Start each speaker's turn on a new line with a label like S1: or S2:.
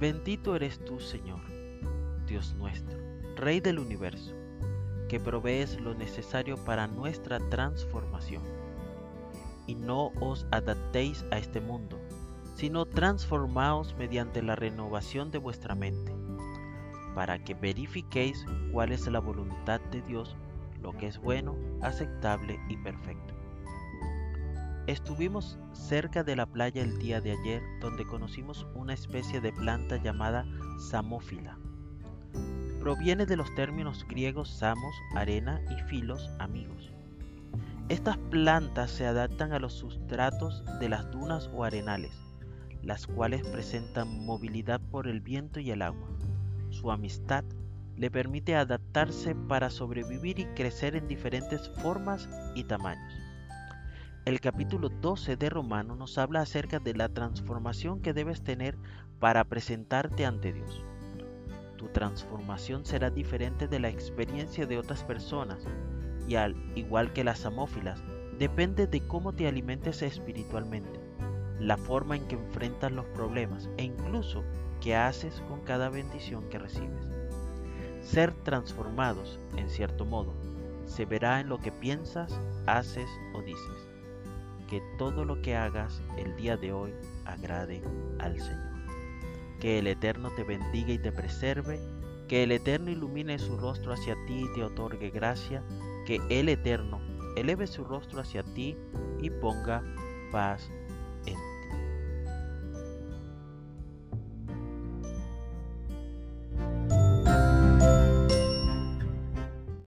S1: Bendito eres tú, Señor, Dios nuestro, Rey del universo, que provees lo necesario para nuestra transformación. Y no os adaptéis a este mundo, sino transformaos mediante la renovación de vuestra mente, para que verifiquéis cuál es la voluntad de Dios, lo que es bueno, aceptable y perfecto. Estuvimos cerca de la playa el día de ayer donde conocimos una especie de planta llamada samófila. Proviene de los términos griegos samos, arena y filos, amigos. Estas plantas se adaptan a los sustratos de las dunas o arenales, las cuales presentan movilidad por el viento y el agua. Su amistad le permite adaptarse para sobrevivir y crecer en diferentes formas y tamaños. El capítulo 12 de Romano nos habla acerca de la transformación que debes tener para presentarte ante Dios. Tu transformación será diferente de la experiencia de otras personas y al igual que las amófilas, depende de cómo te alimentes espiritualmente, la forma en que enfrentas los problemas e incluso qué haces con cada bendición que recibes. Ser transformados, en cierto modo, se verá en lo que piensas, haces o dices que todo lo que hagas el día de hoy agrade al Señor. Que el Eterno te bendiga y te preserve, que el Eterno ilumine su rostro hacia ti y te otorgue gracia, que el Eterno eleve su rostro hacia ti y ponga paz